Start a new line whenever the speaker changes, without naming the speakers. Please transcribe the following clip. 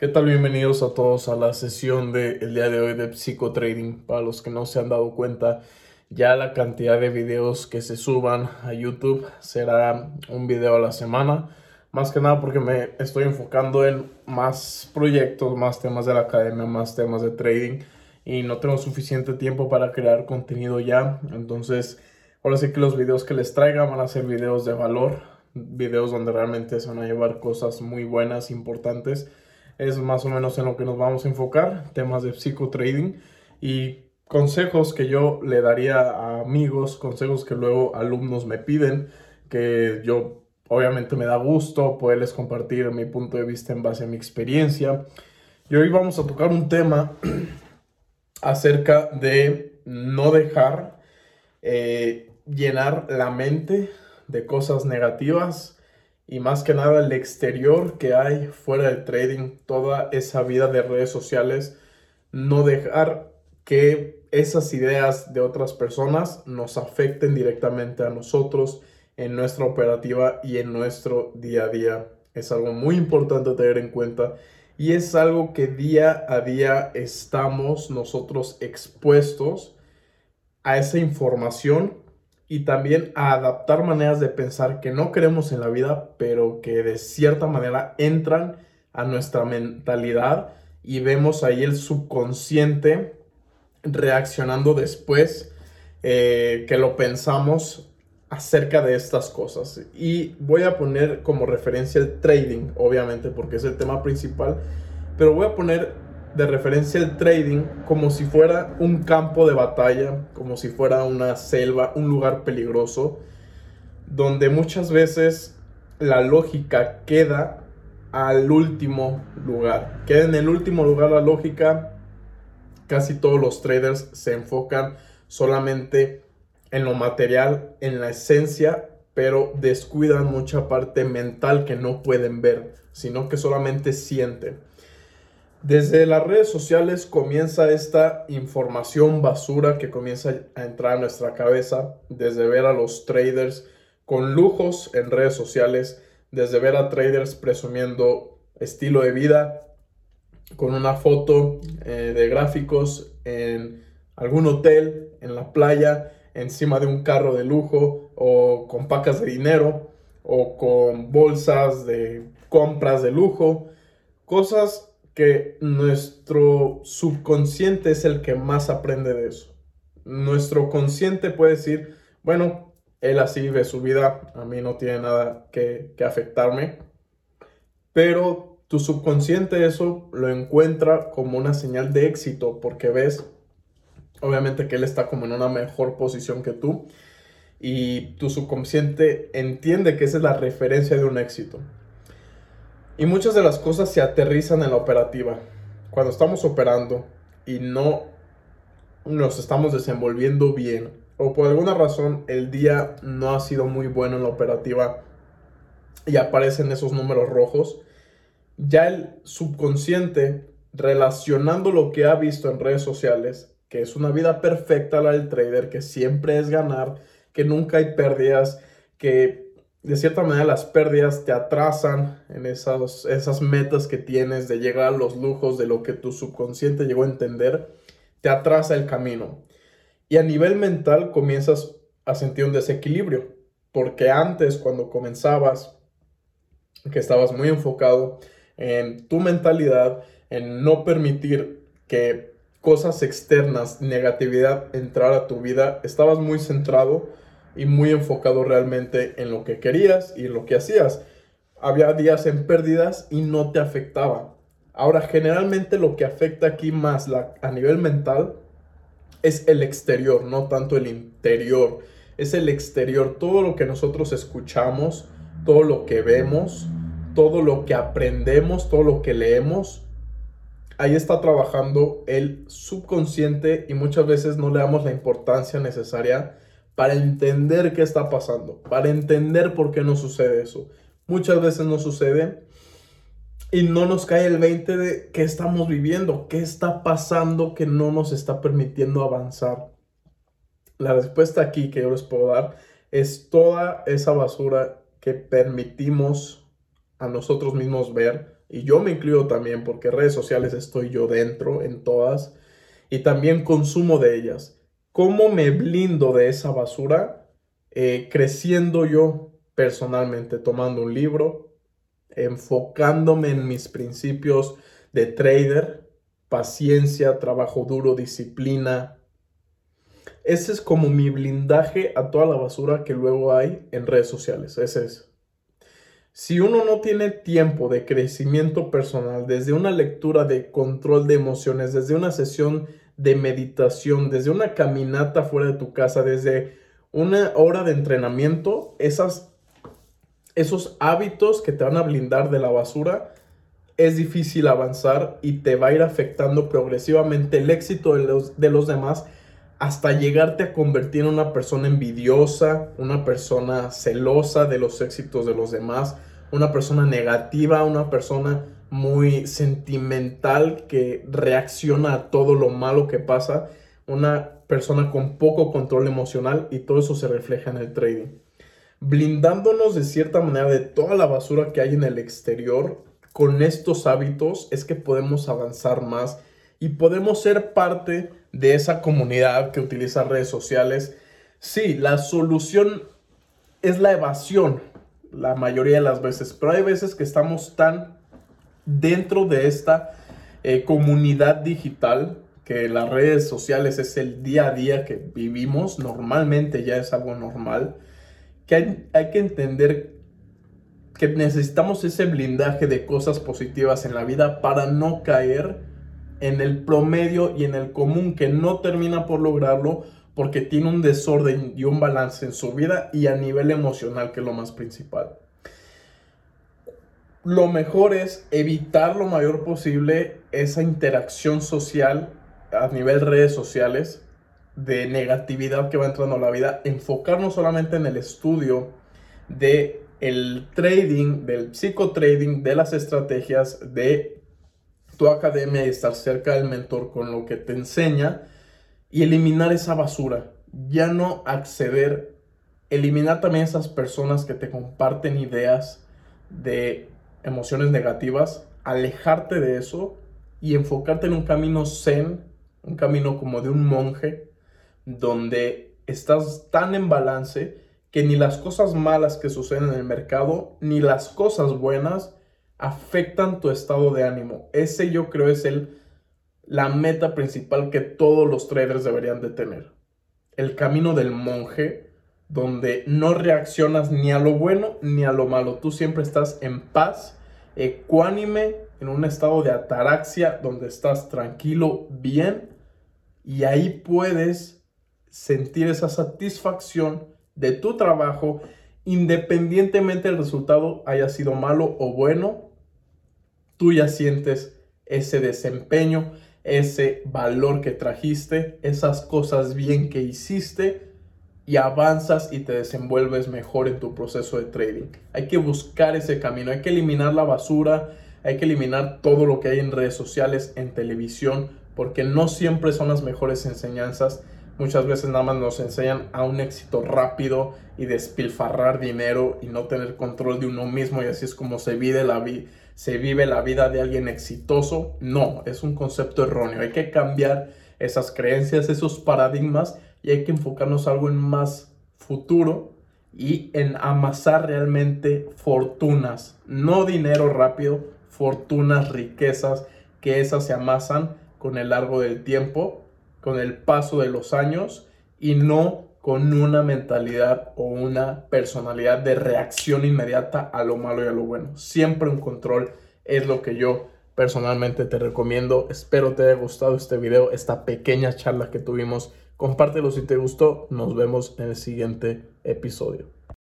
¿Qué tal? Bienvenidos a todos a la sesión del día de hoy de Psicotrading. Para los que no se han dado cuenta, ya la cantidad de videos que se suban a YouTube será un video a la semana. Más que nada porque me estoy enfocando en más proyectos, más temas de la academia, más temas de trading y no tengo suficiente tiempo para crear contenido ya. Entonces, ahora sí que los videos que les traiga van a ser videos de valor, videos donde realmente se van a llevar cosas muy buenas, importantes es más o menos en lo que nos vamos a enfocar, temas de psicotrading y consejos que yo le daría a amigos, consejos que luego alumnos me piden, que yo obviamente me da gusto poderles compartir mi punto de vista en base a mi experiencia. Y hoy vamos a tocar un tema acerca de no dejar eh, llenar la mente de cosas negativas y más que nada el exterior que hay fuera del trading, toda esa vida de redes sociales, no dejar que esas ideas de otras personas nos afecten directamente a nosotros en nuestra operativa y en nuestro día a día. Es algo muy importante tener en cuenta y es algo que día a día estamos nosotros expuestos a esa información y también a adaptar maneras de pensar que no queremos en la vida, pero que de cierta manera entran a nuestra mentalidad y vemos ahí el subconsciente reaccionando después eh, que lo pensamos acerca de estas cosas. Y voy a poner como referencia el trading, obviamente, porque es el tema principal, pero voy a poner de referencia el trading como si fuera un campo de batalla, como si fuera una selva, un lugar peligroso, donde muchas veces la lógica queda al último lugar. Queda en el último lugar la lógica. Casi todos los traders se enfocan solamente en lo material, en la esencia, pero descuidan mucha parte mental que no pueden ver, sino que solamente sienten. Desde las redes sociales comienza esta información basura que comienza a entrar a nuestra cabeza, desde ver a los traders con lujos en redes sociales, desde ver a traders presumiendo estilo de vida, con una foto eh, de gráficos en algún hotel, en la playa, encima de un carro de lujo o con pacas de dinero o con bolsas de compras de lujo, cosas que nuestro subconsciente es el que más aprende de eso. Nuestro consciente puede decir, bueno, él así ve su vida, a mí no tiene nada que, que afectarme, pero tu subconsciente eso lo encuentra como una señal de éxito porque ves, obviamente que él está como en una mejor posición que tú y tu subconsciente entiende que esa es la referencia de un éxito. Y muchas de las cosas se aterrizan en la operativa. Cuando estamos operando y no nos estamos desenvolviendo bien o por alguna razón el día no ha sido muy bueno en la operativa y aparecen esos números rojos, ya el subconsciente relacionando lo que ha visto en redes sociales, que es una vida perfecta la del trader, que siempre es ganar, que nunca hay pérdidas, que de cierta manera las pérdidas te atrasan en esas, esas metas que tienes de llegar a los lujos de lo que tu subconsciente llegó a entender, te atrasa el camino. Y a nivel mental comienzas a sentir un desequilibrio, porque antes cuando comenzabas, que estabas muy enfocado en tu mentalidad, en no permitir que cosas externas, negatividad entrara a tu vida, estabas muy centrado y muy enfocado realmente en lo que querías y lo que hacías. Había días en pérdidas y no te afectaba. Ahora, generalmente lo que afecta aquí más a nivel mental es el exterior, no tanto el interior. Es el exterior, todo lo que nosotros escuchamos, todo lo que vemos, todo lo que aprendemos, todo lo que leemos. Ahí está trabajando el subconsciente y muchas veces no le damos la importancia necesaria para entender qué está pasando, para entender por qué no sucede eso. Muchas veces no sucede y no nos cae el 20 de qué estamos viviendo, qué está pasando que no nos está permitiendo avanzar. La respuesta aquí que yo les puedo dar es toda esa basura que permitimos a nosotros mismos ver, y yo me incluyo también porque redes sociales estoy yo dentro en todas y también consumo de ellas. ¿Cómo me blindo de esa basura? Eh, creciendo yo personalmente, tomando un libro, enfocándome en mis principios de trader, paciencia, trabajo duro, disciplina. Ese es como mi blindaje a toda la basura que luego hay en redes sociales. Ese es. Si uno no tiene tiempo de crecimiento personal, desde una lectura de control de emociones, desde una sesión de meditación, desde una caminata fuera de tu casa, desde una hora de entrenamiento, esas, esos hábitos que te van a blindar de la basura, es difícil avanzar y te va a ir afectando progresivamente el éxito de los, de los demás hasta llegarte a convertir en una persona envidiosa, una persona celosa de los éxitos de los demás, una persona negativa, una persona muy sentimental que reacciona a todo lo malo que pasa, una persona con poco control emocional y todo eso se refleja en el trading. Blindándonos de cierta manera de toda la basura que hay en el exterior, con estos hábitos es que podemos avanzar más y podemos ser parte de esa comunidad que utiliza redes sociales. Sí, la solución es la evasión la mayoría de las veces, pero hay veces que estamos tan dentro de esta eh, comunidad digital que las redes sociales es el día a día que vivimos, normalmente ya es algo normal, que hay, hay que entender que necesitamos ese blindaje de cosas positivas en la vida para no caer en el promedio y en el común que no termina por lograrlo porque tiene un desorden y un balance en su vida y a nivel emocional, que es lo más principal. Lo mejor es evitar lo mayor posible esa interacción social a nivel redes sociales de negatividad que va entrando a la vida, enfocarnos solamente en el estudio de el trading, del psicotrading, de las estrategias, de tu academia y estar cerca del mentor con lo que te enseña y eliminar esa basura. Ya no acceder, eliminar también esas personas que te comparten ideas de emociones negativas, alejarte de eso y enfocarte en un camino zen, un camino como de un monje, donde estás tan en balance que ni las cosas malas que suceden en el mercado, ni las cosas buenas afectan tu estado de ánimo. Ese yo creo es el, la meta principal que todos los traders deberían de tener. El camino del monje, donde no reaccionas ni a lo bueno ni a lo malo. Tú siempre estás en paz, ecuánime, en un estado de ataraxia, donde estás tranquilo, bien, y ahí puedes sentir esa satisfacción de tu trabajo, independientemente del resultado haya sido malo o bueno, tú ya sientes ese desempeño, ese valor que trajiste, esas cosas bien que hiciste y avanzas y te desenvuelves mejor en tu proceso de trading. Hay que buscar ese camino, hay que eliminar la basura, hay que eliminar todo lo que hay en redes sociales, en televisión, porque no siempre son las mejores enseñanzas. Muchas veces nada más nos enseñan a un éxito rápido y despilfarrar dinero y no tener control de uno mismo y así es como se vive la vida se vive la vida de alguien exitoso. No, es un concepto erróneo. Hay que cambiar esas creencias, esos paradigmas y hay que enfocarnos algo en más futuro y en amasar realmente fortunas, no dinero rápido, fortunas, riquezas, que esas se amasan con el largo del tiempo, con el paso de los años y no con una mentalidad o una personalidad de reacción inmediata a lo malo y a lo bueno. Siempre un control es lo que yo personalmente te recomiendo. Espero te haya gustado este video, esta pequeña charla que tuvimos. Compártelo si te gustó. Nos vemos en el siguiente episodio.